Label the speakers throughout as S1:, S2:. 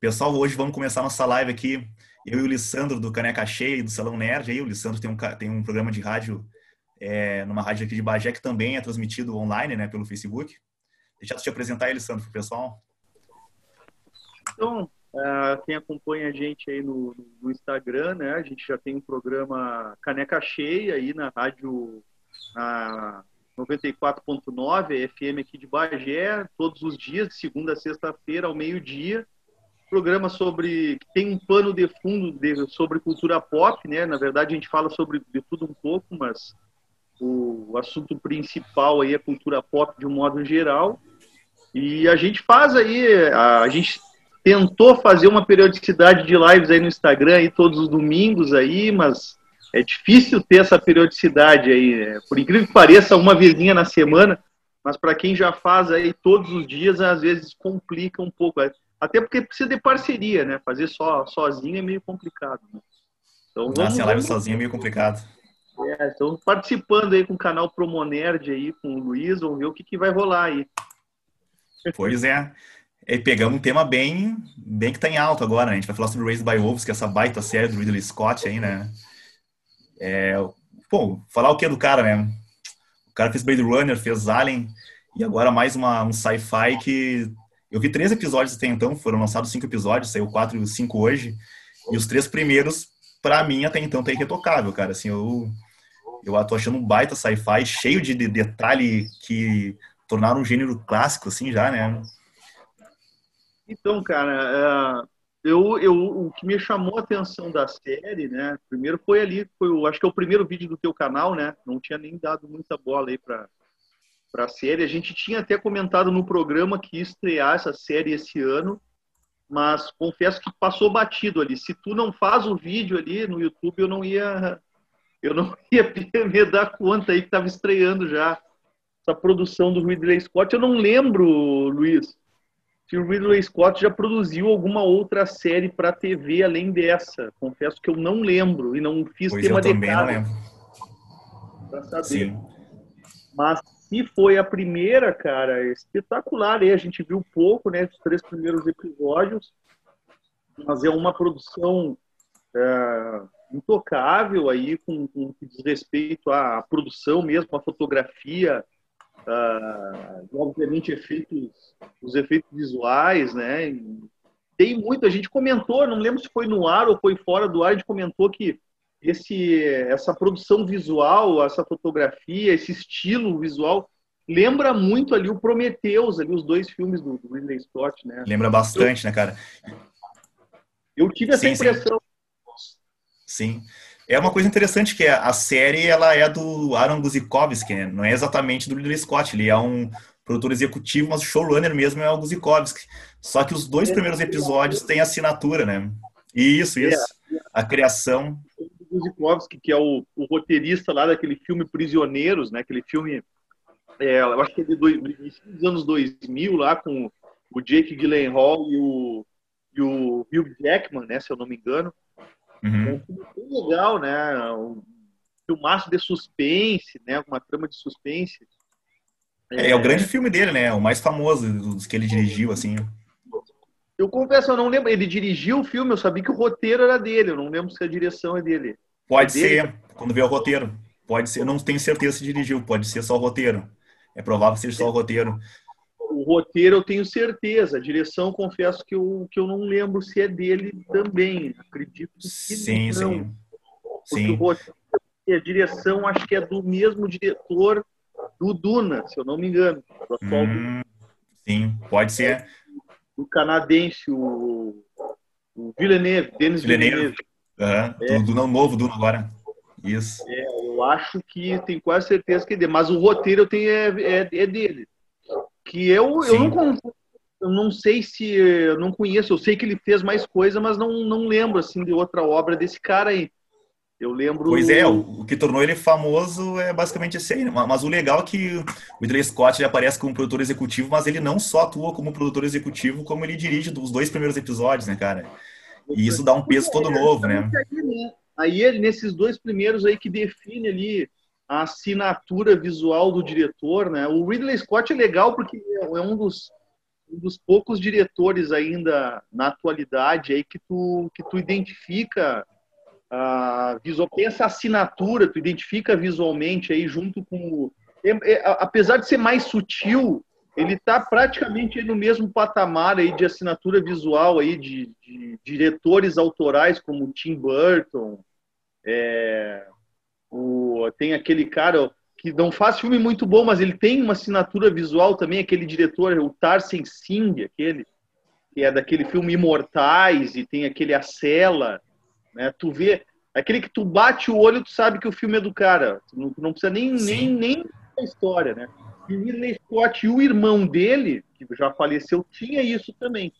S1: Pessoal, hoje vamos começar nossa live aqui. Eu e o Lissandro do Caneca Cheia e do Salão Nerd. Aí, o Lissandro tem um, tem um programa de rádio, é, numa rádio aqui de Bagé, que também é transmitido online, né, pelo Facebook. Deixa eu te apresentar aí, Lissandro, para o pessoal.
S2: Então, uh, quem acompanha a gente aí no, no, Instagram, né, a gente já tem um programa Caneca Cheia aí na rádio na 94.9, FM aqui de Bagé, todos os dias, de segunda a sexta-feira, ao meio-dia programa sobre tem um pano de fundo de, sobre cultura pop, né? Na verdade a gente fala sobre de tudo um pouco, mas o, o assunto principal aí é cultura pop de um modo geral. E a gente faz aí, a, a gente tentou fazer uma periodicidade de lives aí no Instagram aí todos os domingos aí, mas é difícil ter essa periodicidade aí. Né? Por incrível que pareça, uma vezinha na semana, mas para quem já faz aí todos os dias, às vezes complica um pouco. Até porque precisa de parceria, né? Fazer só sozinho é meio complicado. Né?
S1: Então, Nossa, a live sozinho é meio complicado.
S2: É, então participando aí com o canal Promonerd aí, com o Luiz, vamos ver o que, que vai rolar aí.
S1: Pois é. E pegamos um tema bem, bem que tá em alto agora, né? A gente vai falar sobre Raised by Wolves, que é essa baita série do Ridley Scott aí, né? É, bom, falar o que do cara, né? O cara fez Blade Runner, fez Alien, e agora mais uma, um sci-fi que eu vi três episódios até então, foram lançados cinco episódios, saiu quatro e cinco hoje. E os três primeiros, para mim, até então, tá irretocável, cara. Assim, eu, eu tô achando um baita sci-fi, cheio de, de detalhe que tornaram um gênero clássico, assim, já, né?
S2: Então, cara, é, eu, eu, o que me chamou a atenção da série, né? Primeiro foi ali, foi acho que é o primeiro vídeo do teu canal, né? Não tinha nem dado muita bola aí para para a série. A gente tinha até comentado no programa que ia estrear essa série esse ano, mas confesso que passou batido ali. Se tu não faz o vídeo ali no YouTube, eu não ia eu não ia me dar conta aí que estava estreando já essa produção do Ridley Scott. Eu não lembro, Luiz, se o Ridley Scott já produziu alguma outra série para TV além dessa. Confesso que eu não lembro e não fiz
S1: pois
S2: tema
S1: eu também não lembro.
S2: saber. Sim. Mas e foi a primeira, cara, espetacular. E a gente viu pouco, né, dos três primeiros episódios, mas é uma produção é, intocável aí, com, com diz respeito à produção mesmo, à fotografia, obviamente efeitos, os efeitos visuais, né? Tem muito, a gente comentou, não lembro se foi no ar ou foi fora do ar, a gente comentou que esse, essa produção visual, essa fotografia, esse estilo visual lembra muito ali o Prometheus, ali os dois filmes do, do Ridley Scott, né?
S1: Lembra bastante, eu, né, cara?
S2: Eu tive essa sim, impressão.
S1: Sim. sim. É uma coisa interessante que a série ela é do Aaron Guzikovsky, né? não é exatamente do Ridley Scott, ele é um produtor executivo, mas o showrunner mesmo é o Guzikovsky. Só que os dois primeiros episódios têm assinatura, né? Isso, isso. A criação
S2: Guzikovsky, que é o, o, roteirista lá daquele filme Prisioneiros, né? Aquele filme, é, eu acho que é de dois, dos anos 2000, lá com o Jake Gyllenhaal e o, e o Hugh Jackman, né? Se eu não me engano. Uhum. É um filme bem legal, né? Um filmaço de suspense, né? Uma trama de suspense.
S1: É, é, o grande filme dele, né? O mais famoso dos que ele dirigiu, assim.
S2: Eu confesso, eu não lembro. Ele dirigiu o filme, eu sabia que o roteiro era dele. Eu não lembro se a direção é dele.
S1: Pode é ser, dele? quando vê o roteiro. Pode ser, eu não tenho certeza se dirigiu, pode ser só o roteiro. É provável que seja só o roteiro.
S2: O roteiro eu tenho certeza. A direção, confesso que eu, que eu não lembro se é dele também. Acredito que
S1: sim, não. Sim,
S2: sim. Roteiro, a direção acho que é do mesmo diretor do Duna, se eu não me engano.
S1: Hum, sim, pode ser
S2: o canadense, o, o Villeneuve, Denis Villeneuve.
S1: Villeneuve. Uhum. É. Do, do novo Duna agora. Isso.
S2: É, eu acho que tem quase certeza que é dele. Mas o roteiro eu tenho é, é, é dele. Que eu, eu não eu não sei se eu não conheço, eu sei que ele fez mais coisa, mas não, não lembro assim de outra obra desse cara aí. Eu lembro.
S1: Pois é, o, que tornou ele famoso é basicamente esse aí. Né? Mas o legal é que o Ridley Scott ele aparece como produtor executivo, mas ele não só atua como produtor executivo, como ele dirige os dois primeiros episódios, né, cara? E isso dá um peso todo novo, né?
S2: Aí ele, nesses dois primeiros aí que define ali a assinatura visual do diretor, né? O Ridley Scott é legal porque é um dos um dos poucos diretores ainda na atualidade aí que tu, que tu identifica a visual, assinatura, tu identifica visualmente aí junto com é, é, apesar de ser mais sutil, ele está praticamente no mesmo patamar aí de assinatura visual aí de, de diretores autorais como Tim Burton, é, o, tem aquele cara que não faz filme muito bom, mas ele tem uma assinatura visual também, aquele diretor, o Tarsen Singh, aquele que é daquele filme Imortais e tem aquele A Cela, né? Tu vê aquele que tu bate o olho, tu sabe que o filme é do cara, não, não precisa nem nem nem a história, né? E o Ridley Scott e o irmão dele, que já faleceu, tinha isso também.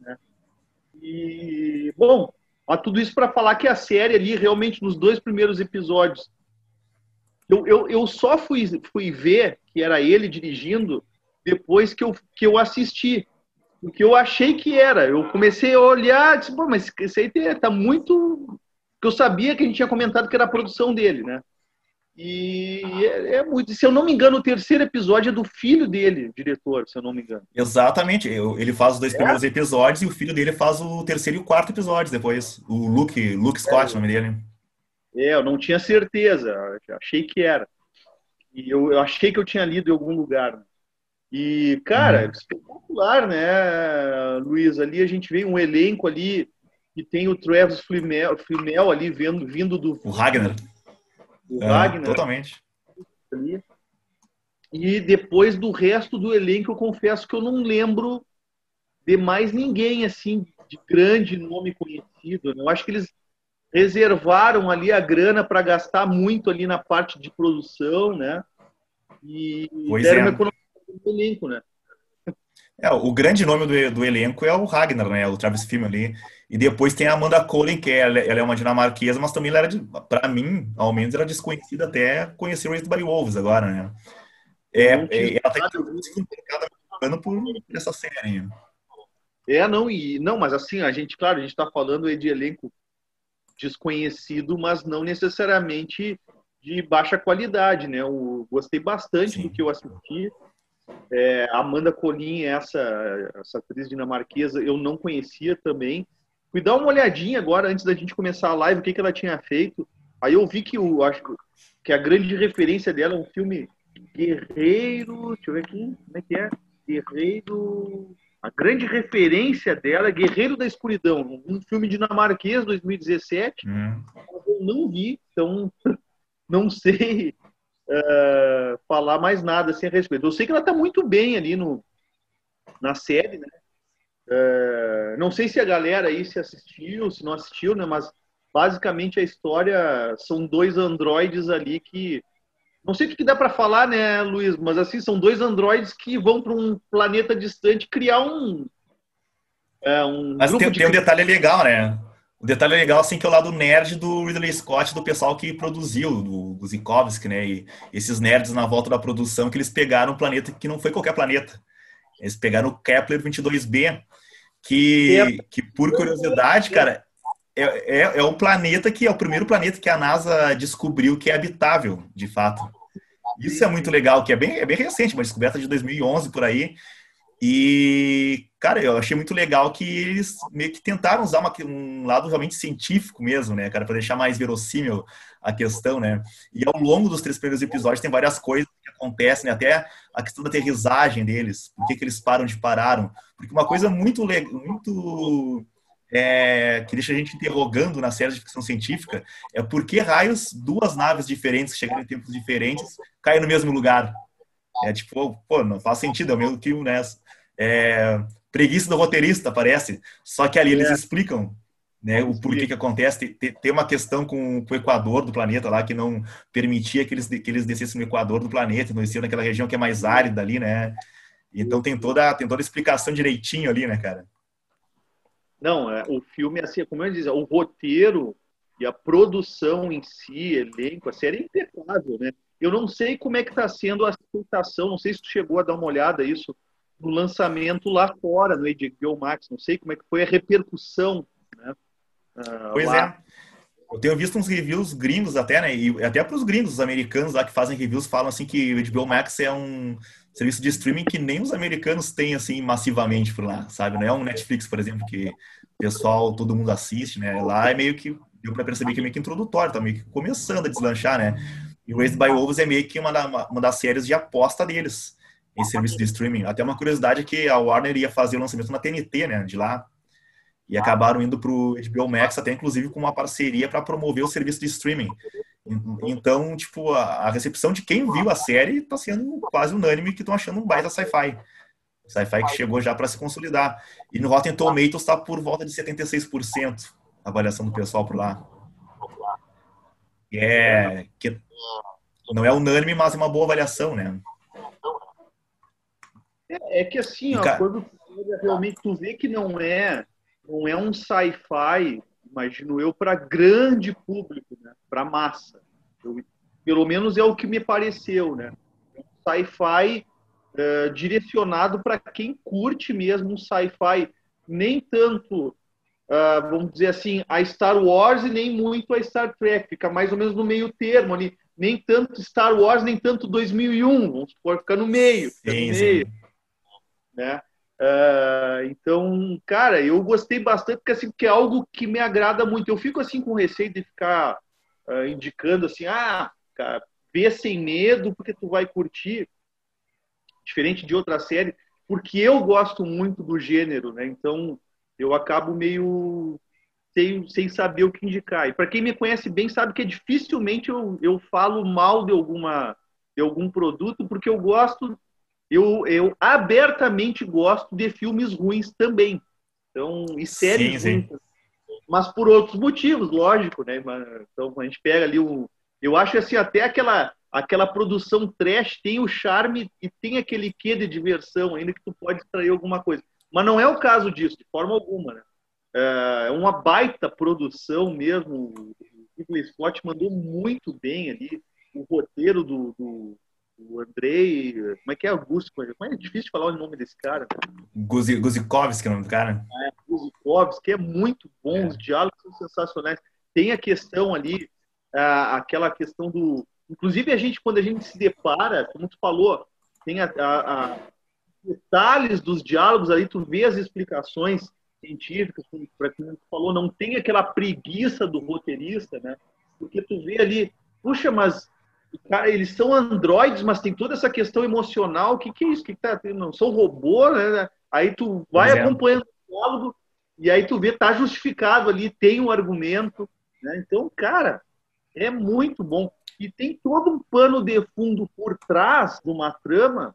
S2: Né? E, bom, tudo isso para falar que a série ali, realmente, nos dois primeiros episódios, eu, eu, eu só fui, fui ver que era ele dirigindo depois que eu, que eu assisti. Porque eu achei que era. Eu comecei a olhar, disse, Pô, mas esse aí tá muito. Porque eu sabia que a gente tinha comentado que era a produção dele, né? E é, é, muito. Se eu não me engano, o terceiro episódio é do filho dele, diretor, se eu não me engano.
S1: Exatamente. Ele faz os dois é? primeiros episódios e o filho dele faz o terceiro e o quarto episódio depois. O Luke, Luke Scott, é, o nome dele.
S2: É, eu não tinha certeza. Achei que era. E eu, eu achei que eu tinha lido em algum lugar. Né? E, cara, uhum. espetacular, né, Luiz? Ali a gente vê um elenco ali que tem o Travis Flimel, Flimel ali vendo, vindo do.
S1: O Ragnar
S2: o é, Wagner.
S1: Totalmente.
S2: E depois do resto do elenco, eu confesso que eu não lembro de mais ninguém assim de grande nome conhecido. Né? Eu acho que eles reservaram ali a grana para gastar muito ali na parte de produção, né? E
S1: pois deram é. uma economia no elenco, né? É, o grande nome do, do elenco é o Ragnar, né? O Travis Fimmel ali. E depois tem a Amanda Collen, que ela, ela é uma dinamarquesa, mas também ela era, para mim, ao menos, era desconhecida até conhecer Raised by Wolves agora, né? É, é ela tá mercado por essa série.
S2: É, não, e não, mas assim, a gente, claro, a gente está falando de elenco desconhecido, mas não necessariamente de baixa qualidade, né? Eu gostei bastante Sim. do que eu assisti. É, Amanda Colin, essa, essa atriz dinamarquesa, eu não conhecia também. Fui dar uma olhadinha agora, antes da gente começar a live, o que, que ela tinha feito. Aí eu vi que o, acho que a grande referência dela é um filme Guerreiro. Deixa eu ver aqui. Como é que é? Guerreiro. A grande referência dela é Guerreiro da Escuridão, um filme dinamarquês 2017. Hum. Eu não vi, então não sei uh, falar mais nada assim a respeito. Eu sei que ela está muito bem ali no, na série, né? Uh, não sei se a galera aí se assistiu, se não assistiu, né? Mas basicamente a história são dois androides ali que não sei o que dá para falar, né, Luiz? Mas assim são dois androides que vão para um planeta distante criar um
S1: é, um Mas tem, de... tem um detalhe legal, né? O detalhe legal, assim, que é o lado nerd do Ridley Scott, do pessoal que produziu, do, do né? E esses nerds na volta da produção, que eles pegaram um planeta que não foi qualquer planeta. Eles pegaram o Kepler 22b, que, que por curiosidade, cara, é, é, é o planeta que é o primeiro planeta que a NASA descobriu que é habitável, de fato. Isso é muito legal, que é bem, é bem recente, uma descoberta de 2011 por aí. E, cara, eu achei muito legal que eles meio que tentaram usar uma, um lado realmente científico mesmo, né, cara, para deixar mais verossímil a questão, né? E ao longo dos três primeiros episódios tem várias coisas que acontecem, né? até a questão da aterrissagem deles, por que, que eles param de pararam. Porque uma coisa muito, muito é, que deixa a gente interrogando na série de ficção científica é por que raios duas naves diferentes, chegando em tempos diferentes, caem no mesmo lugar. É tipo, pô, não faz sentido, é o mesmo que né, é, preguiça do roteirista, parece. Só que ali eles é. explicam né, o porquê que acontece. Tem, tem uma questão com, com, o Equador do planeta lá que não permitia que eles, que eles descessem no Equador do planeta, então desciam naquela região que é mais árida ali, né? Então tem toda, tem toda a explicação direitinho ali, né, cara?
S2: Não, é, o filme, assim, como eu disse, o roteiro e a produção em si, elenco, a série é impecável, né? Eu não sei como é que está sendo a aceitação, não sei se tu chegou a dar uma olhada isso no lançamento lá fora, no HBO Max, não sei como é que foi a repercussão, né?
S1: Uh, pois lá. é. Eu tenho visto uns reviews gringos até, né? E até para os gringos, os americanos lá que fazem reviews, falam assim que o HBO Max é um serviço de streaming que nem os americanos têm, assim, massivamente por lá, sabe? Não é um Netflix, por exemplo, que o pessoal, todo mundo assiste, né? Lá é meio que, deu para perceber que é meio que introdutório, tá meio que começando a deslanchar, né? E Raised by Wolves é meio que uma, da, uma das séries de aposta deles em serviço de streaming. Até uma curiosidade é que a Warner ia fazer o lançamento na TNT, né, de lá, e acabaram indo para o HBO Max, até inclusive com uma parceria para promover o serviço de streaming. Então, tipo, a, recepção de quem viu a série está sendo quase unânime que estão achando um baita sci-fi. Sci-fi que chegou já para se consolidar. E no Rotten Tomatoes está por volta de 76% a avaliação do pessoal por lá. É, que não é unânime, mas é uma boa avaliação, né?
S2: É, é que assim, ó, quando realmente tu vê que não é, não é um sci-fi, imagino eu, para grande público, né? para massa. Eu, pelo menos é o que me pareceu, né? Um sci-fi uh, direcionado para quem curte mesmo um sci-fi, nem tanto, uh, vamos dizer assim, a Star Wars e nem muito a Star Trek, fica mais ou menos no meio termo ali, nem tanto Star Wars, nem tanto 2001, vamos supor, fica no meio. Fica sim, no meio. Sim né? Uh, então, cara, eu gostei bastante porque assim que é algo que me agrada muito. Eu fico assim com receio de ficar uh, indicando assim, ah, cara, vê sem medo porque tu vai curtir, diferente de outra série, porque eu gosto muito do gênero, né? Então eu acabo meio sem, sem saber o que indicar. E para quem me conhece bem sabe que dificilmente eu, eu falo mal de alguma de algum produto porque eu gosto eu, eu abertamente gosto de filmes ruins também. Então, e séries sim, ruins. Mas por outros motivos, lógico, né? Então a gente pega ali o. Eu acho assim, até aquela, aquela produção trash tem o charme e tem aquele quê de diversão ainda que tu pode extrair alguma coisa. Mas não é o caso disso, de forma alguma, né? É uma baita produção mesmo. O Ridley Scott mandou muito bem ali. O roteiro do, do o Andrei. Como é que é Augusto? Como é difícil falar o nome desse cara?
S1: Guzikovski é o nome do cara?
S2: É, Guzikovski, é muito bom, é. os diálogos são sensacionais. Tem a questão ali, aquela questão do. Inclusive, a gente, quando a gente se depara, como tu falou, tem a, a, a detalhes dos diálogos ali, tu vê as explicações científicas, para quem tu falou, não tem aquela preguiça do roteirista, né? Porque tu vê ali, puxa, mas Cara, eles são androides, mas tem toda essa questão emocional. O que, que é isso? que, que tá Não são robôs, né? Aí tu vai é. acompanhando o diálogo e aí tu vê, tá justificado ali, tem um argumento. Né? Então, cara, é muito bom. E tem todo um pano de fundo por trás de uma trama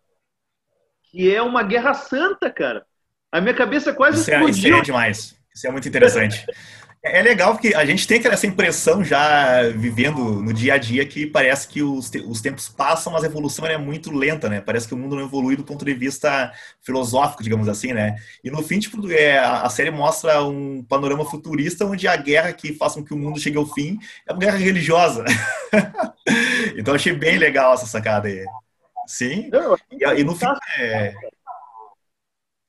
S2: que é uma guerra santa, cara. A minha cabeça quase
S1: isso explodiu. É, isso é demais. Isso é muito interessante. É legal porque a gente tem essa impressão já vivendo no dia a dia que parece que os, te os tempos passam, mas a evolução é muito lenta, né? Parece que o mundo não evolui do ponto de vista filosófico, digamos assim, né? E no fim, tipo, é, a série mostra um panorama futurista onde a guerra que faz com que o mundo chegue ao fim é uma guerra religiosa. então achei bem legal essa sacada aí. Sim. E, e no fim, é,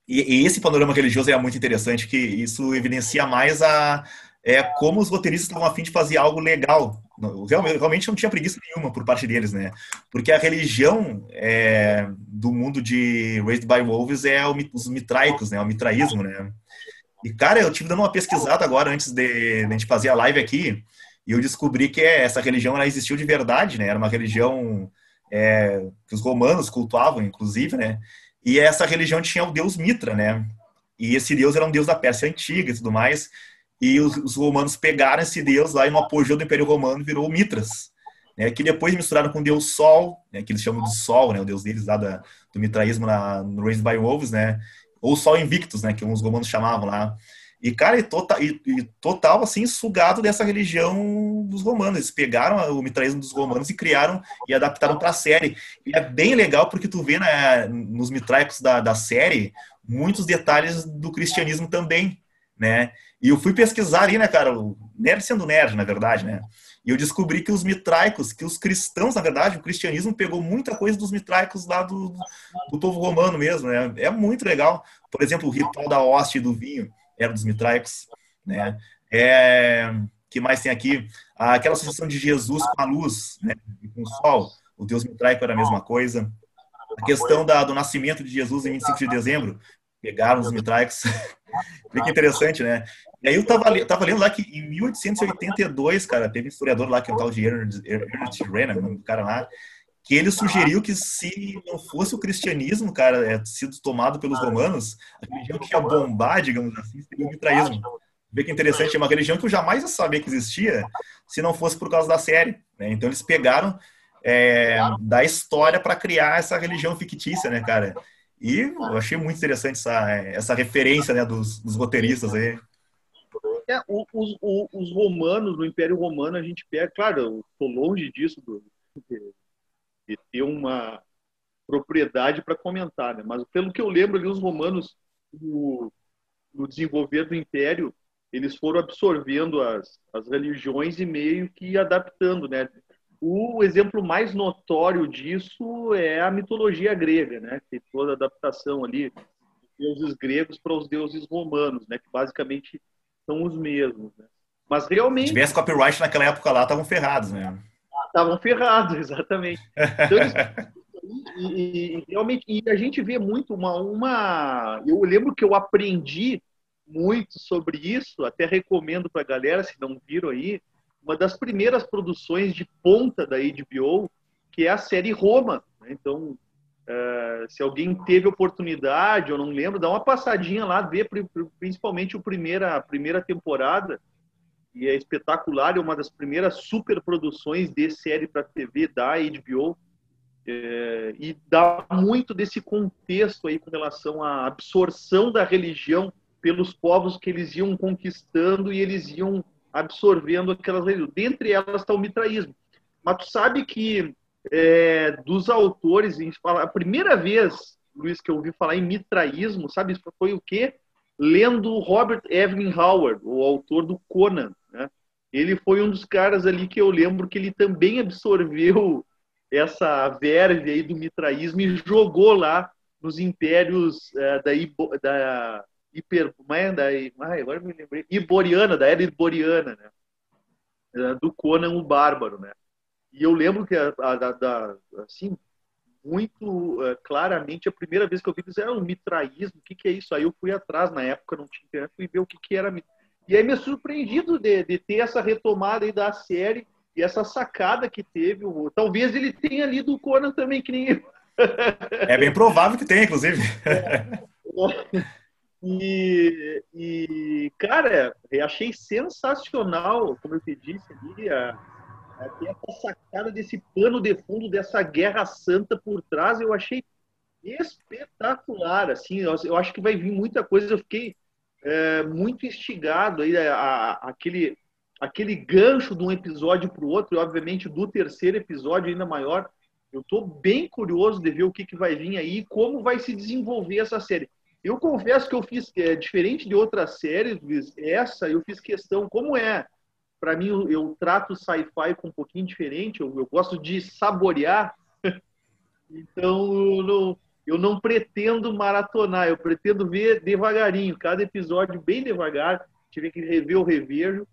S1: e, e, esse panorama religioso é muito interessante, que isso evidencia mais a, é, como os roteiristas estavam afim de fazer algo legal. Realmente, realmente não tinha preguiça nenhuma por parte deles, né? Porque a religião é, do mundo de Raised by Wolves é o, os mitraicos, né? O mitraísmo, né? E, cara, eu tive dando uma pesquisada agora, antes de, de a gente fazer a live aqui, e eu descobri que essa religião ela existiu de verdade, né? Era uma religião é, que os romanos cultuavam, inclusive, né? E essa religião tinha o deus Mitra, né? E esse deus era um deus da Pérsia antiga e tudo mais. E os, os romanos pegaram esse deus lá e no apogeu do Império Romano virou Mitras, né? Que depois misturaram com o deus Sol, né? Que eles chamam de Sol, né? O deus deles lá da, do mitraísmo na, no Raised by Wolves, né? Ou Sol Invictus, né? Que os romanos chamavam lá. E, cara, e total, e, e total, assim, sugado dessa religião dos romanos. Eles pegaram o mitraísmo dos romanos e criaram e adaptaram para a série. E é bem legal porque tu vê né, nos mitraicos da, da série muitos detalhes do cristianismo também, né? E eu fui pesquisar ali, né, cara, o nerd sendo nerd, na verdade, né? E eu descobri que os mitraicos, que os cristãos, na verdade, o cristianismo pegou muita coisa dos mitraicos lá do, do povo romano mesmo, né? É muito legal. Por exemplo, o ritual da hoste e do vinho era dos mitraicos, né? É, que mais tem aqui? Aquela associação de Jesus com a luz, né? E com o sol. O deus mitraico era a mesma coisa. a questão da, do nascimento de Jesus em 25 de dezembro, pegaram os mitraicos. Fica interessante, né? E aí eu tava, tava lendo lá que em 1882, cara, teve um historiador lá que é um tal de Ernest, Renan, um cara lá, que ele sugeriu que se não fosse o cristianismo, cara, é, sido tomado pelos romanos, a religião que ia bombar, digamos assim, seria o mitraísmo. Vê que interessante, é uma religião que eu jamais ia saber que existia se não fosse por causa da série. Né? Então eles pegaram é, da história para criar essa religião fictícia, né, cara? E eu achei muito interessante essa, essa referência né, dos, dos roteiristas aí.
S2: É, os, os, os, romanos, no Império Romano, a gente pega, claro, eu estou longe disso, do, de, de, ter uma propriedade para comentar, né? mas pelo que eu lembro ali, os romanos, no, no desenvolver do Império, eles foram absorvendo as, as religiões e meio que adaptando, né? O exemplo mais notório disso é a mitologia grega, né? Tem toda a adaptação ali dos deuses gregos para os deuses romanos, né? Que basicamente são os mesmos, né? Mas realmente... Se
S1: tivesse copyright naquela época lá, estavam ferrados, né?
S2: Estavam ferrados, exatamente. Então, eles... e, e, realmente, e a gente vê muito uma, uma... Eu lembro que eu aprendi muito sobre isso, até recomendo para a galera, se não viram aí, uma das primeiras produções de ponta da HBO, que é a série Roma. Né? Então, uh, se alguém teve oportunidade, eu não lembro, dá uma passadinha lá, vê principalmente o primeira, a primeira temporada, e é espetacular, é uma das primeiras superproduções de série para TV da HBO, é, e dá muito desse contexto aí com relação à absorção da religião pelos povos que eles iam conquistando e eles iam absorvendo aquelas religiões. Dentre elas está o mitraísmo. Mas tu sabe que é, dos autores, a primeira vez, Luiz, que eu ouvi falar em mitraísmo, sabe, foi o quê? Lendo Robert Evelyn Howard, o autor do Conan. Né? Ele foi um dos caras ali que eu lembro que ele também absorveu essa verve aí do mitraísmo e jogou lá nos impérios é, da, da hiper, é da, ai, agora me lembrei, Iboriana, da era Iboriana, né? É, do Conan o Bárbaro, né? E eu lembro que, a, a, da, assim, muito uh, claramente, a primeira vez que eu vi eles era um mitraísmo, o que, que é isso? Aí eu fui atrás, na época não tinha internet, fui ver o que, que era E aí me surpreendido de, de ter essa retomada aí da série e essa sacada que teve. Talvez ele tenha lido o Conan também, que nem eu.
S1: É bem provável que tenha, inclusive. É.
S2: E, e, cara, achei sensacional, como eu te disse ali, a, a, essa sacada desse pano de fundo dessa guerra santa por trás, eu achei espetacular, assim, eu, eu acho que vai vir muita coisa, eu fiquei é, muito instigado aí, a, a, aquele, aquele gancho de um episódio para o outro, e obviamente do terceiro episódio ainda maior, eu estou bem curioso de ver o que, que vai vir aí e como vai se desenvolver essa série. Eu confesso que eu fiz, é, diferente de outras séries, Luiz, essa eu fiz questão, como é, para mim eu, eu trato sci-fi com um pouquinho diferente, eu, eu gosto de saborear, então eu não, eu não pretendo maratonar, eu pretendo ver devagarinho, cada episódio bem devagar, tive que rever o revejo,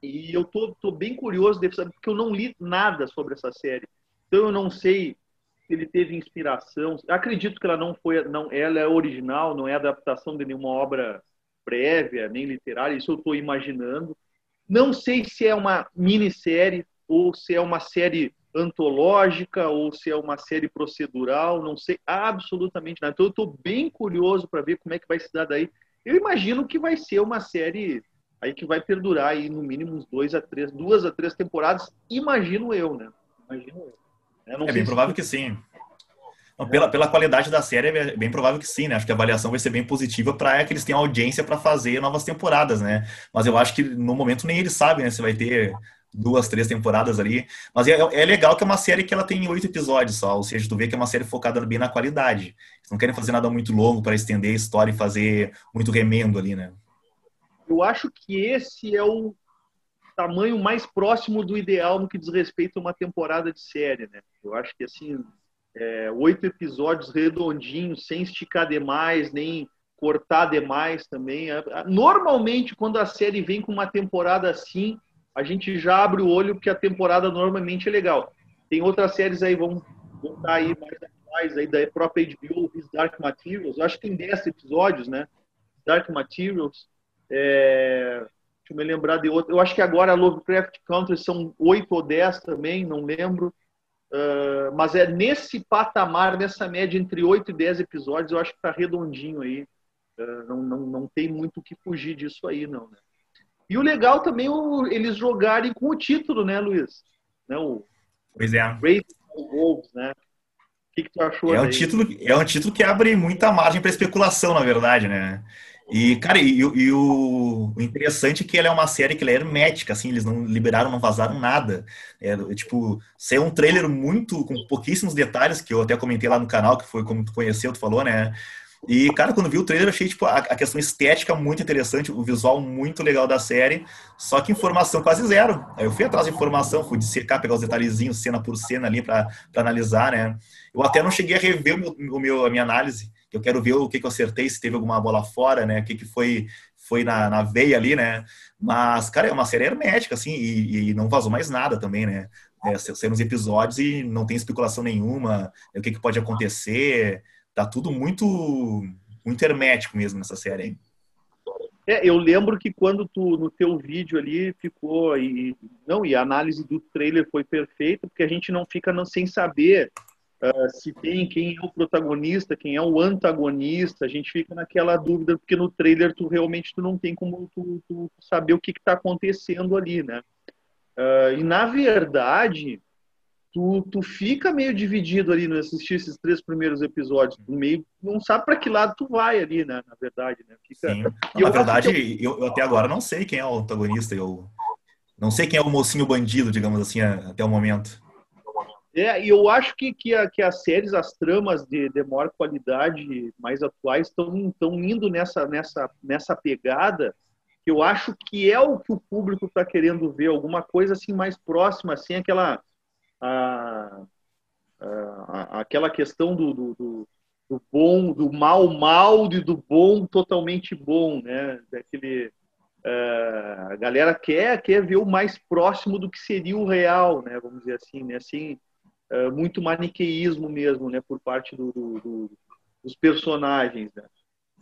S2: e eu tô, tô bem curioso porque eu não li nada sobre essa série, então eu não sei ele teve inspiração. Acredito que ela não foi, não, ela é original, não é adaptação de nenhuma obra prévia nem literária. Isso eu estou imaginando. Não sei se é uma minissérie ou se é uma série antológica ou se é uma série procedural. Não sei absolutamente nada. Então eu estou bem curioso para ver como é que vai se dar daí. Eu imagino que vai ser uma série aí que vai perdurar aí no mínimo uns dois a três, duas a três temporadas. Imagino eu, né? Imagino eu.
S1: É bem provável que sim. Não, pela, pela qualidade da série, é bem provável que sim, né? Acho que a avaliação vai ser bem positiva para que eles tenham audiência para fazer novas temporadas, né? Mas eu acho que no momento nem eles sabem, né? Se vai ter duas, três temporadas ali. Mas é, é legal que é uma série que ela tem oito episódios só, ou seja, tu vê que é uma série focada bem na qualidade. Eles não querem fazer nada muito longo para estender a história e fazer muito remendo ali, né?
S2: Eu acho que esse é o tamanho mais próximo do ideal no que diz respeito a uma temporada de série, né? Eu acho que assim é, oito episódios redondinhos, sem esticar demais, nem cortar demais também. Normalmente, quando a série vem com uma temporada assim, a gente já abre o olho porque a temporada normalmente é legal. Tem outras séries aí, vão, estar aí mais atuais aí da própria HBO, His Dark Materials. Eu acho que tem 10 episódios, né? Dark Materials. É... Deixa eu me lembrar de outro. Eu acho que agora Lovecraft Country são 8 ou 10 também, não lembro. Uh, mas é nesse patamar, nessa média entre 8 e 10 episódios, eu acho que está redondinho aí. Uh, não, não, não tem muito o que fugir disso aí, não. Né? E o legal também é eles jogarem com o título, né, Luiz? Né, o
S1: pois é.
S2: Raising Wolves, né? O que, que tu achou?
S1: É um, título, é um título que abre muita margem para especulação, na verdade, né? E, cara, e, e o, interessante é que ela é uma série que é hermética, assim, eles não liberaram, não vazaram nada. É, tipo, ser um trailer muito, com pouquíssimos detalhes, que eu até comentei lá no canal, que foi como tu conheceu, tu falou, né? E, cara, quando vi o trailer, achei, tipo, a, a, questão estética muito interessante, o visual muito legal da série, só que informação quase zero. Aí eu fui atrás de informação, fui dissecar, pegar os detalhezinhos, cena por cena ali, para analisar, né? Eu até não cheguei a rever o meu, o meu, a minha análise, eu quero ver o que, que eu acertei, se teve alguma bola fora, né? O que, que foi, foi na, na veia ali, né? Mas, cara, é uma série hermética, assim, e, e não vazou mais nada também, né? É, saíram os episódios e não tem especulação nenhuma, o que, que pode acontecer, tá tudo muito, muito hermético mesmo nessa série aí.
S2: É, eu lembro que quando tu, no teu vídeo ali, ficou, e, não, e a análise do trailer foi perfeita, porque a gente não fica não, sem saber uh, se tem quem é o protagonista, quem é o antagonista, a gente fica naquela dúvida, porque no trailer tu realmente tu não tem como tu, tu saber o que está acontecendo ali, né? Uh, e na verdade, tu, tu fica meio dividido ali no assistir esses três primeiros episódios, tu meio não sabe para que lado tu vai ali, né? Na verdade, né?
S1: Fica... Sim. na verdade, eu... Eu, eu... até agora não sei quem é o antagonista, eu não sei quem é o mocinho bandido, digamos assim, até o momento.
S2: É, e eu acho que, que, a, que as séries, as tramas de, de maior qualidade, mais atuais, estão indo nessa, nessa, nessa pegada que eu acho que é o que o público está querendo ver, alguma coisa assim mais próxima, assim, aquela, a, a, aquela questão do, do, do, do, bom, do mal mal e do bom totalmente bom, né? Daquele, uh, a galera quer, quer ver o mais próximo do que seria o real, né? Vamos dizer assim, né? Assim, é, muito maniqueísmo mesmo, né, por parte do, do, do, dos personagens. Né?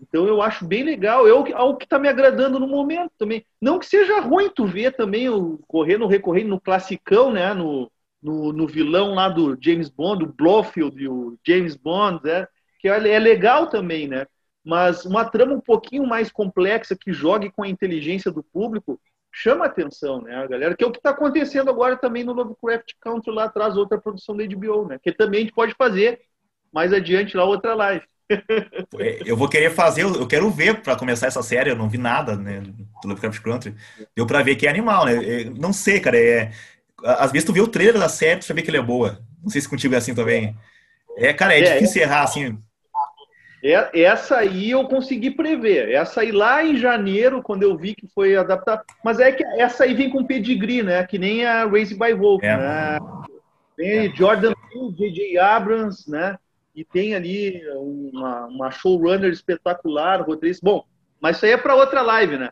S2: Então eu acho bem legal, é algo que está me agradando no momento também. Não que seja ruim tu ver também o correndo, recorrendo no classicão, né, no, no, no, vilão lá do James Bond, o Blofeld o James Bond, né, que é, é legal também, né? Mas uma trama um pouquinho mais complexa que jogue com a inteligência do público, chama atenção, né, a galera, que é o que está acontecendo agora também no Lovecraft Country lá atrás, outra produção da HBO, né, que também a gente pode fazer mais adiante lá outra live.
S1: eu vou querer fazer, eu quero ver para começar essa série, eu não vi nada, né, do Lovecraft Country, deu para ver que é animal, né, eu não sei, cara, é, às vezes tu vê o trailer da série, tu já vê que ele é boa, não sei se contigo é assim também. É, cara, é, é difícil é. errar, assim,
S2: é, essa aí eu consegui prever. Essa aí lá em janeiro, quando eu vi que foi adaptado. Mas é que essa aí vem com pedigree, né? Que nem a Race by Wolf, é. né? Tem é. Jordan J.J. Abrams, né? E tem ali uma, uma showrunner espetacular, roteirista. Bom, mas isso aí é para outra live, né?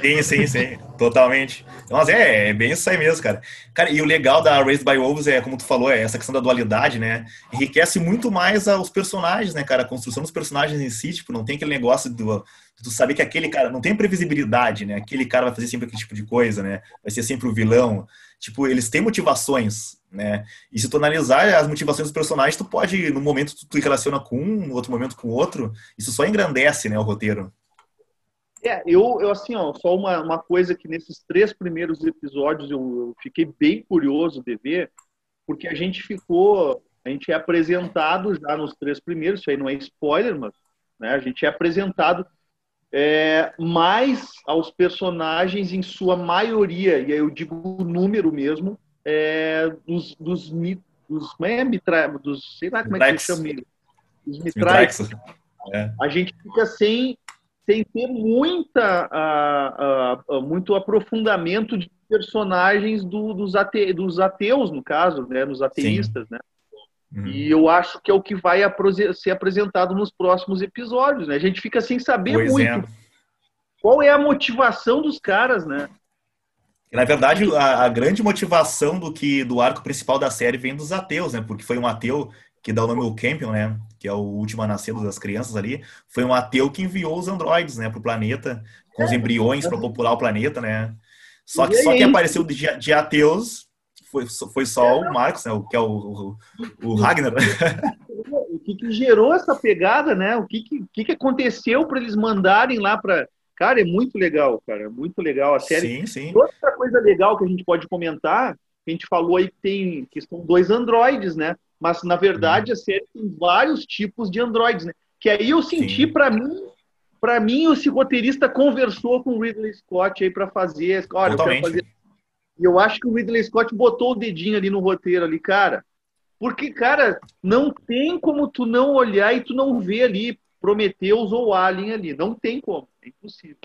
S1: Sim, sim, sim, totalmente. Mas é, é bem isso aí mesmo, cara. Cara, e o legal da Raised by Wolves é, como tu falou, é essa questão da dualidade, né? Enriquece muito mais os personagens, né, cara? A construção dos personagens em si, tipo, não tem aquele negócio do tu saber que aquele cara não tem previsibilidade, né? Aquele cara vai fazer sempre aquele tipo de coisa, né? Vai ser sempre o vilão. Tipo, eles têm motivações, né? E se tu analisar as motivações dos personagens, tu pode, no momento tu, tu relaciona com um, no outro momento com outro, isso só engrandece, né, o roteiro.
S2: É, eu, eu assim, ó, só uma, uma coisa que nesses três primeiros episódios eu, eu fiquei bem curioso de ver, porque a gente ficou, a gente é apresentado já nos três primeiros, isso aí não é spoiler, mas né, a gente é apresentado é, mais aos personagens em sua maioria, e aí eu digo o número mesmo, é, dos, dos, dos, é, mitra, dos, sei lá como é que se chama, os mitrais. É. A gente fica sem sem ter muita, muito aprofundamento de personagens do, dos, ate, dos ateus, no caso, né, nos ateístas, Sim. né? Uhum. E eu acho que é o que vai ser apresentado nos próximos episódios, né? A gente fica sem saber pois muito é. qual é a motivação dos caras, né?
S1: Na verdade, a, a, grande motivação do que do arco principal da série vem dos ateus, né? Porque foi um ateu que dá o nome ao Campion, né? Que é o último a nascer das crianças ali, foi um ateu que enviou os androides, né, para o planeta, com os embriões para popular o planeta, né? Só que, só que apareceu de, de ateus foi, foi só o Marcos, né? Que é o, o, o Ragnar.
S2: O que, que, gerou essa pegada, né? O que, que, que aconteceu para eles mandarem lá para. Cara, é muito legal, cara. É muito legal a série.
S1: Sim, sim.
S2: Outra coisa legal que a gente pode comentar, a gente falou aí que tem que são dois androides, né? Mas na verdade a série tem vários tipos de androides, né? Que aí eu senti para mim, para mim esse roteirista conversou com o Ridley Scott aí para fazer, olha,
S1: Totalmente.
S2: eu fazer e eu acho que o Ridley Scott botou o dedinho ali no roteiro ali, cara. Porque, cara, não tem como tu não olhar e tu não ver ali Prometheus ou Alien ali. Não tem como. É impossível.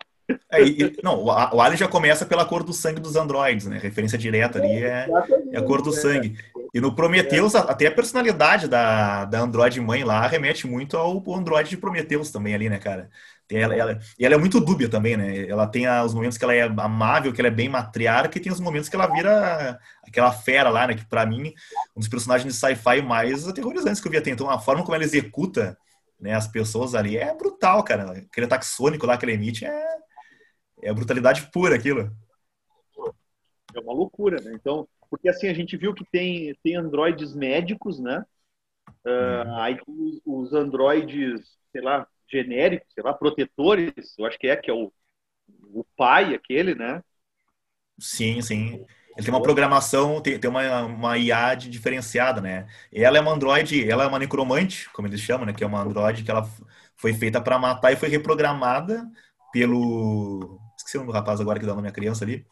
S1: É, e, não, o Alien já começa pela cor do sangue dos androides, né? Referência direta ali é, é a cor do sangue. E no Prometheus, até a personalidade da, da androide mãe lá remete muito ao androide de Prometheus também ali, né, cara? Ela, ela, e ela é muito dúbia também, né? Ela tem os momentos que ela é amável, que ela é bem matriarca, e tem os momentos que ela vira aquela fera lá, né? Que para mim, um dos personagens de sci-fi mais aterrorizantes que eu vi até então. A forma como ela executa né, as pessoas ali é brutal, cara. Aquele ataque sônico lá que ela emite é, é brutalidade pura aquilo.
S2: É uma loucura, né? Então, porque assim, a gente viu que tem, tem androides médicos, né? Uh, aí os, os androides, sei lá, genéricos, sei lá, protetores, eu acho que é, que é o, o pai, aquele, né?
S1: Sim, sim. Ele tem uma programação, tem, tem uma, uma IA diferenciada, né? Ela é uma androide, ela é uma necromante, como eles chamam, né? Que é uma androide que ela foi feita para matar e foi reprogramada pelo. Esqueci o nome do rapaz agora que dá o nome à criança ali.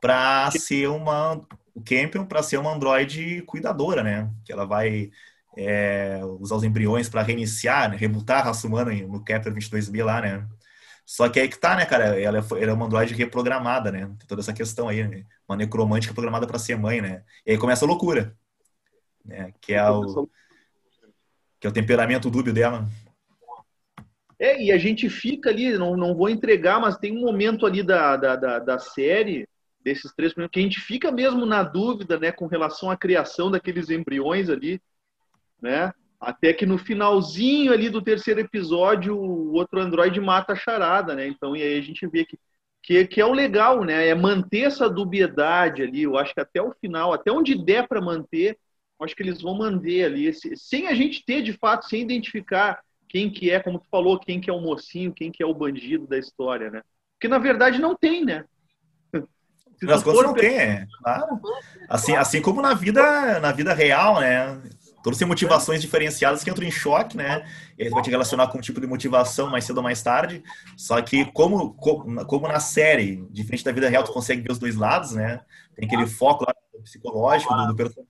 S1: Para ser uma. O Campion, para ser uma androide cuidadora, né? Que ela vai é, usar os embriões para reiniciar, né, rebutar a raça humana no Kepler 22b lá, né? Só que aí que tá, né, cara? Ela, é, ela é uma androide reprogramada, né? Tem toda essa questão aí, né? Uma necromântica programada para ser mãe, né? E aí começa a loucura, né? Que é o, que é o temperamento dúbio dela.
S2: É, e a gente fica ali, não, não vou entregar, mas tem um momento ali da, da, da, da série, desses três minutos, que a gente fica mesmo na dúvida, né, com relação à criação daqueles embriões ali, né? Até que no finalzinho ali do terceiro episódio, o outro androide mata a charada, né? Então, e aí a gente vê que, que, que é o legal, né? É manter essa dubiedade ali. Eu acho que até o final, até onde der para manter, acho que eles vão manter ali, sem a gente ter de fato, sem identificar quem que é, como tu falou, quem que é o mocinho, quem que é o bandido da história, né? Porque na verdade não tem, né?
S1: Nas contas não tem, é. Claro. Assim, assim como na vida, na vida real, né? Todos têm motivações diferenciadas que entram em choque, né? E aí vai te relacionar com um tipo de motivação mais cedo ou mais tarde. Só que como, como, na série, diferente da vida real, tu consegue ver os dois lados, né? Tem aquele foco lá psicológico do, do personagem.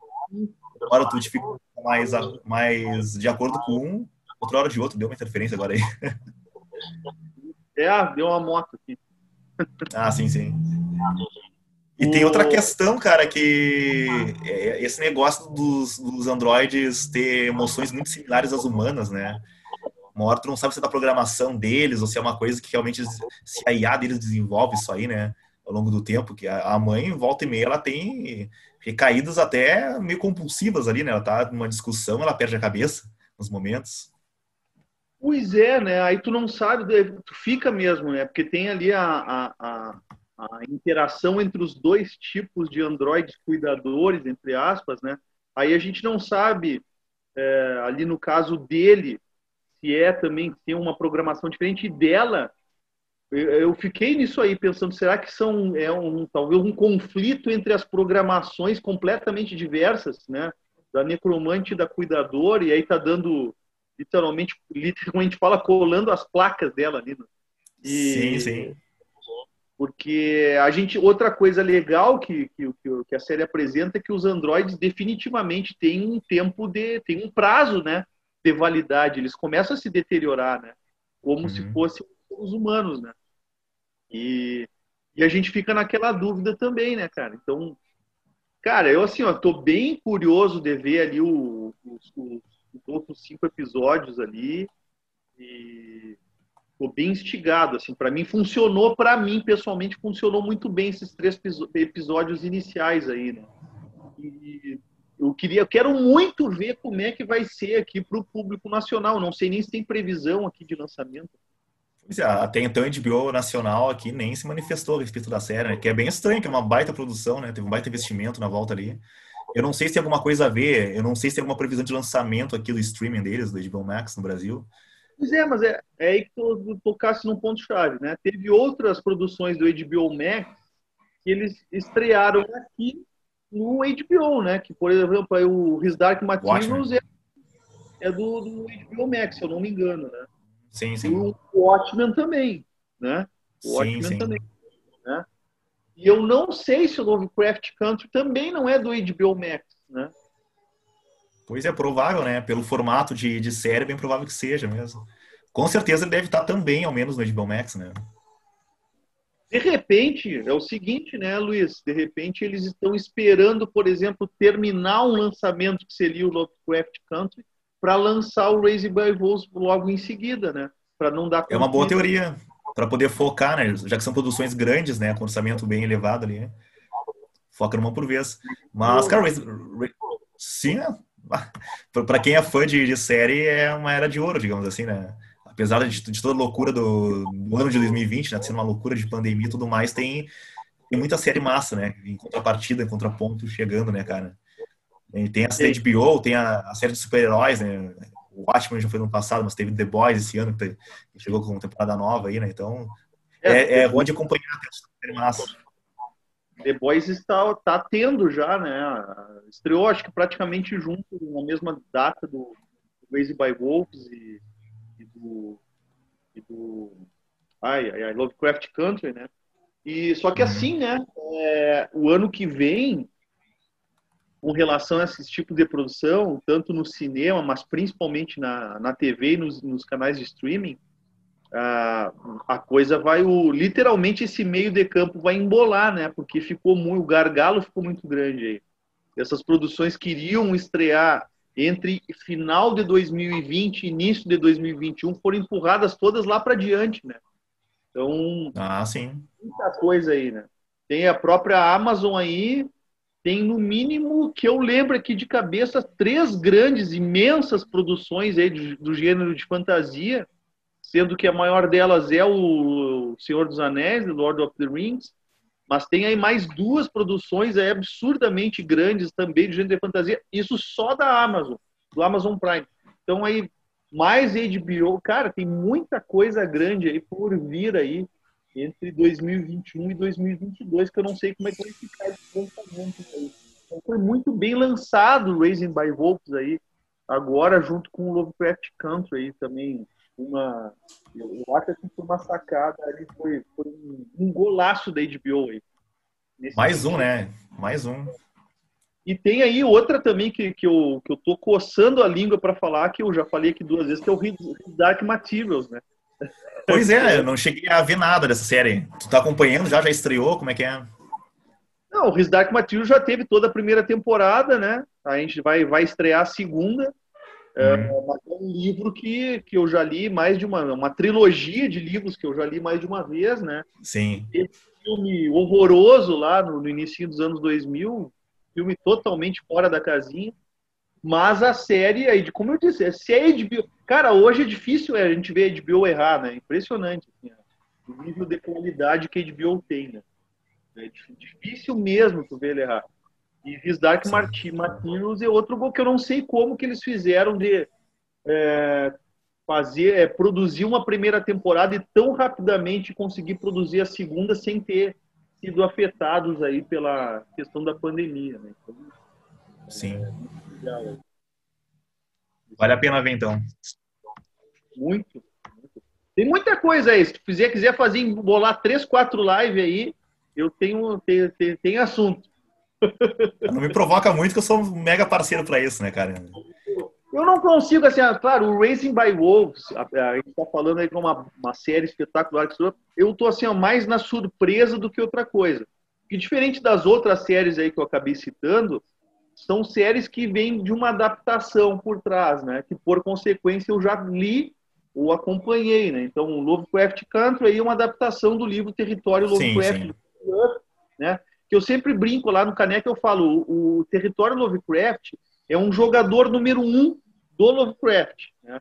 S1: Agora tu fica mais, mais de acordo com um, outra hora de outro. Deu uma interferência agora aí.
S2: É, deu uma moto aqui.
S1: Ah, sim, sim. E tem outra questão, cara, que é esse negócio dos, dos androides ter emoções muito similares às humanas, né? Uma hora tu não sabe se é da programação deles ou se é uma coisa que realmente se a IA deles desenvolve isso aí, né? Ao longo do tempo, que a mãe, volta e meia, ela tem recaídas até meio compulsivas ali, né? Ela tá numa discussão, ela perde a cabeça nos momentos.
S2: Pois é, né? Aí tu não sabe, tu fica mesmo, né? Porque tem ali a, a, a a interação entre os dois tipos de androides cuidadores, entre aspas, né? Aí a gente não sabe, é, ali no caso dele, se é também, tem uma programação diferente e dela. Eu, fiquei nisso aí pensando, será que são é um talvez um conflito entre as programações completamente diversas, né? Da necromante e da cuidadora, e aí tá dando literalmente, literalmente fala colando as placas dela ali. Né?
S1: E, sim, sim
S2: porque a gente outra coisa legal que, que, que a série apresenta é que os androides definitivamente têm um tempo de tem um prazo né de validade. Eles começam a se deteriorar né como uhum. se fossem os humanos né. E, e a gente fica naquela dúvida também né cara. Então cara eu assim ó tô bem curioso de ver ali os, os, os outros cinco episódios ali. E Ficou bem instigado, assim, para mim funcionou, para mim pessoalmente funcionou muito bem esses três episódios iniciais aí, né? E, eu queria, eu quero muito ver como é que vai ser aqui para o público nacional. Não sei nem se tem previsão aqui de lançamento.
S1: Até então a HBO nacional aqui nem se manifestou a respeito da série, né? Que é bem estranho, que é uma baita produção, né? Teve um baita investimento na volta ali. Eu não sei se tem alguma coisa a ver, eu não sei se tem alguma previsão de lançamento aqui do streaming deles, do HBO Max no Brasil.
S2: Pois é, mas é, é aí que tu tocasse num ponto-chave, né? Teve outras produções do HBO Max que eles estrearam aqui no HBO, né? Que, por exemplo, o His Dark Materials é, é do, do, HBO Max, se eu não me engano, né?
S1: Sim, sim. E
S2: o Watchmen também, né? O Watchmen sim, sim. também, né? E eu não sei se o Lovecraft Country também não é do HBO Max, né?
S1: Pois é, provável, né? Pelo formato de, de série, é bem provável que seja mesmo. Com certeza ele deve estar também, ao menos, no HBO Max, né?
S2: De repente, é o seguinte, né, Luiz? De repente eles estão esperando, por exemplo, terminar um lançamento que seria o Lovecraft Country para lançar o Raised by Wolves logo em seguida, né? Para não dar
S1: É uma boa teoria, para poder focar, né? Já que são produções grandes, né, com orçamento bem elevado ali, né? Foca numa por vez. Mas, cara, sim, né? para quem é fã de, de série, é uma era de ouro, digamos assim, né? apesar de, de toda a loucura do, do, ano de 2020, né, sendo uma loucura de pandemia e tudo mais, tem, tem muita série massa, né? Em contrapartida, em contraponto, chegando, né, cara? Tem a série de HBO, tem a, a série de super-heróis, né? O Watchmen já foi no passado, mas teve The Boys esse ano, que chegou com uma temporada nova aí, né? Então, é, é bom de acompanhar, tem série massa.
S2: The Boys está tá tendo já, né? Estreou, acho que praticamente junto, na mesma data do Crazy by Wolves e do, e do ai, ai, ai, Lovecraft Country, né? E só que assim, né? É, o ano que vem, com relação a esse tipo de produção, tanto no cinema, mas principalmente na, na TV e nos, nos canais de streaming, a, a coisa vai, o, literalmente esse meio de campo vai embolar, né? Porque ficou muito, o gargalo ficou muito grande aí. Essas produções queriam estrear entre final de 2020 e início de 2021 foram empurradas todas lá para diante, né? Então,
S1: ah, sim.
S2: muita coisa aí, né? Tem a própria Amazon aí, tem no mínimo que eu lembro aqui de cabeça três grandes, imensas produções aí do, do gênero de fantasia, sendo que a maior delas é o Senhor dos Anéis, The Lord of the Rings, mas tem aí mais duas produções aí absurdamente grandes também de gênero de fantasia, isso só da Amazon, do Amazon Prime. Então aí mais HBO, cara, tem muita coisa grande aí por vir aí entre 2021 e 2022 que eu não sei como é que vai ficar esse lançamento aí. Então, foi muito bem lançado Raising by Wolves aí, agora junto com o Lovecraft Country aí também uma. Eu, eu acho que foi uma sacada ali, foi, foi um, um, golaço da HBO aí.
S1: Mais um, né? Mais um.
S2: E tem aí outra também que, que, eu, que eu tô coçando a língua para falar, que eu já falei aqui duas vezes, que é o Dark Materials, né?
S1: Pois é, eu não cheguei a ver nada dessa série. Tu tá acompanhando já? Já estreou? Como é que é?
S2: Não, o His Dark Materials já teve toda a primeira temporada, né? A gente vai, vai estrear a segunda. É, uhum. é um livro que, que eu já li mais de uma, uma trilogia de livros que eu já li mais de uma vez, né?
S1: Sim.
S2: Esse filme horroroso lá no, no início dos anos 2000, filme totalmente fora da casinha, mas a série aí, de como eu disse, se é HBO, cara, hoje é difícil a gente ver a HBO errar, né? Impressionante assim, o nível de qualidade que a HBO tem, né? É difícil mesmo tu ver ele errar. E His Dark Martinez é outro gol que eu não sei como que eles fizeram de é, fazer, é, produzir uma primeira temporada e tão rapidamente conseguir produzir a segunda sem ter sido afetados aí pela questão da pandemia. Né? Então,
S1: Sim. É, vale a pena ver então.
S2: Muito, muito. Tem muita coisa aí. Se tu fizer, quiser fazer, bolar três, quatro lives aí, eu tenho, tenho, tenho, tenho assunto.
S1: Não me provoca muito que eu sou um mega parceiro para isso, né, cara?
S2: Eu não consigo, assim, ah, claro, o Racing by Wolves, a, a gente está falando aí de uma, uma série espetacular, eu tô assim, mais na surpresa do que outra coisa. Que diferente das outras séries aí que eu acabei citando, são séries que vêm de uma adaptação por trás, né? Que por consequência eu já li ou acompanhei, né? Então, o Lovecraft Country aí é uma adaptação do livro Território Lovecraft, sim, sim. né? Que eu sempre brinco lá no Caneca, eu falo, o, território Lovecraft é um jogador número um do Lovecraft. Né?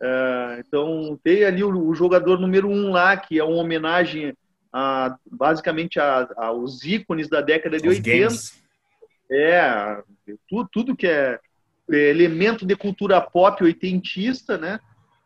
S2: Uh, então, tem ali o, o, jogador número um lá, que é uma homenagem a, basicamente a, aos ícones da década de Os 80. Games. É, tudo, tudo que é, é elemento de cultura pop oitentista, né?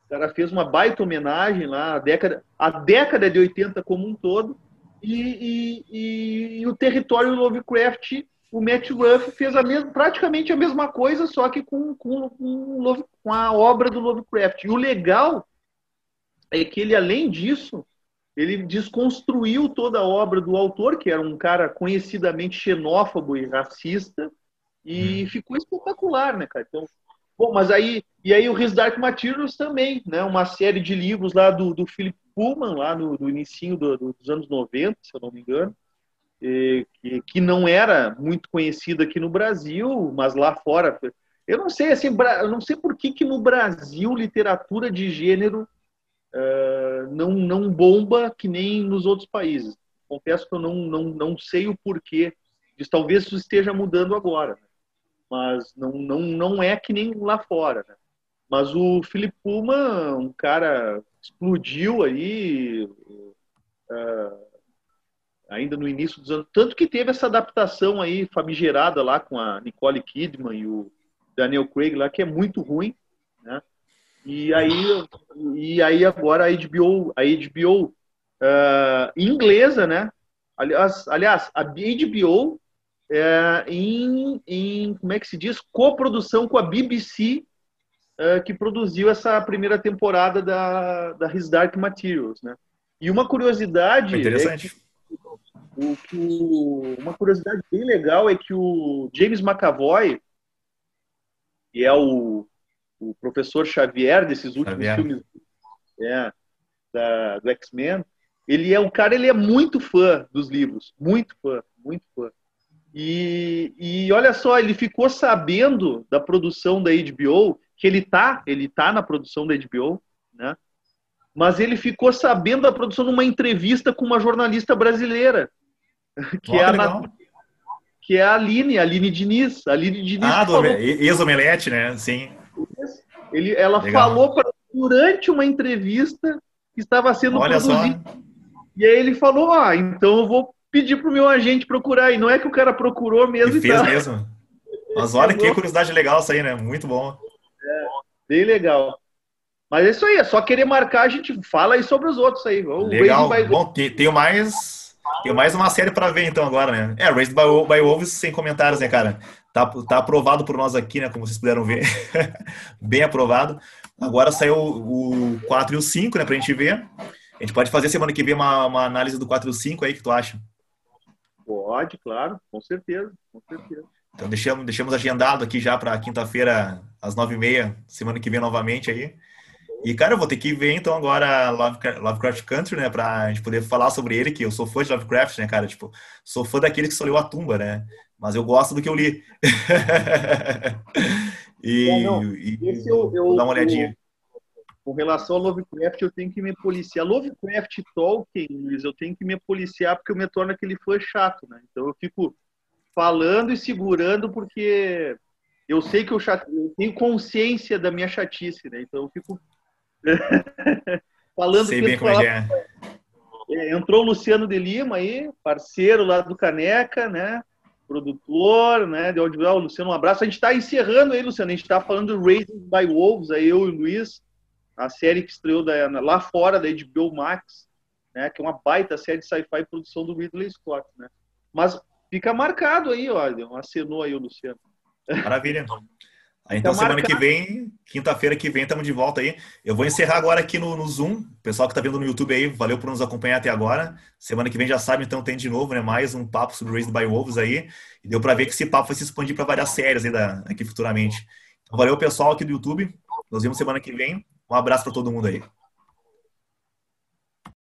S2: O cara fez uma baita homenagem lá, a década, a década de 80 como um todo. E, e, e, o território Lovecraft o Matt Ruff fez a mesma, praticamente a mesma coisa, só que com, com, com, com a obra do Lovecraft. E o legal é que ele, além disso, ele desconstruiu toda a obra do autor, que era um cara conhecidamente xenófobo e racista, e hum. ficou espetacular, né, cara? Então, bom, mas aí e aí o His Dark Materials também, né? Uma série de livros lá do, do Philip Pullman, lá no, no início do, dos anos 90, se eu não me engano, que, que não era muito conhecido aqui no Brasil, mas lá fora. Eu não sei, assim, eu não sei por que, que no Brasil literatura de gênero uh, não, não bomba que nem nos outros países. Confesso que eu não, não, não sei o porquê disso. Talvez isso esteja mudando agora, né? mas não, não, não é que nem lá fora. Né? Mas o Felipe Puma, um cara explodiu aí. Uh, ainda no início dos anos. Tanto que teve essa adaptação aí famigerada lá com a Nicole Kidman e o Daniel Craig lá, que é muito ruim, né? E aí, e aí agora a HBO, a HBO uh, ah, inglesa, né? Aliás, aliás a HBO é, em, em, como é que se diz, coprodução com a BBC, uh, ah, que produziu essa primeira temporada da, da His Dark Materials, né? E uma curiosidade...
S1: Interessante. É
S2: o, o, uma curiosidade bem legal é que o James McAvoy, que é o, o professor Xavier desses últimos Xavier. filmes é, da, do X-Men, ele é um cara, ele é muito fã dos livros, muito fã, muito fã. E, e olha só, ele ficou sabendo da produção da HBO, que ele tá, ele tá na produção da HBO, né? Mas ele ficou sabendo da produção numa entrevista com uma jornalista brasileira que, é a, que é a Aline, a Aline Diniz. A Aline Diniz
S1: ah, do ex-omelete, né? Sim.
S2: Ele, ela legal. falou pra, durante uma entrevista que estava sendo
S1: Olha produzida. Só.
S2: E aí ele falou, ah, então eu vou pedir pro meu agente procurar. E não é que o cara procurou mesmo.
S1: E, e fez tal. mesmo. Mas olha que curiosidade legal isso aí, né? Muito bom.
S2: Bem legal. Mas é isso aí, é só querer marcar, a gente fala aí sobre os outros aí.
S1: O legal. Vai... Bom, tenho mais tem mais uma série para ver então agora, né? É, Raised by, by Wolves sem comentários, né, cara? Tá, tá aprovado por nós aqui, né? Como vocês puderam ver. Bem aprovado. Agora saiu o 4 e o 5, né? Pra gente ver. A gente pode fazer semana que vem uma, uma análise do 4 e o 5 aí, que tu acha?
S2: Pode, claro, com certeza, com certeza.
S1: Então deixamos, deixamos agendado aqui já para quinta-feira, às nove e meia, semana que vem novamente aí. E, cara, eu vou ter que ver então agora Lovecraft Country, né? Pra gente poder falar sobre ele, que eu sou fã de Lovecraft, né, cara? Tipo, sou fã daquele que só leu a tumba, né? Mas eu gosto do que eu li. e, é, e eu, eu, vou dar uma olhadinha.
S2: Com relação ao Lovecraft, eu tenho que me policiar. Lovecraft Tolkien, Luiz, eu tenho que me policiar porque eu me torno aquele fã chato, né? Então eu fico falando e segurando porque eu sei que eu, chat... eu tenho consciência da minha chatice, né? Então eu fico Falando
S1: Sei bem como é
S2: é. é. Entrou o Luciano de Lima aí, parceiro lá do Caneca, né? Produtor, né? De audiovisual. Luciano, um abraço. A gente está encerrando aí, Luciano. A gente está falando do Raised by Wolves, aí eu e o Luiz, a série que estreou da, lá fora da HBO Max, né? Que é uma baita série de sci-fi produção do Ridley Scott, né? Mas fica marcado aí, olha, acenou aí o Luciano.
S1: Maravilha. Então, semana que vem, quinta-feira que vem, estamos de volta aí. Eu vou encerrar agora aqui no, no Zoom. O pessoal que está vendo no YouTube aí, valeu por nos acompanhar até agora. Semana que vem já sabe, então tem de novo, né? Mais um papo sobre Raised by Wolves aí. E deu para ver que esse papo vai se expandir para várias séries aí da, aqui futuramente. Então, valeu, pessoal aqui do YouTube. Nos vemos semana que vem. Um abraço para todo mundo aí.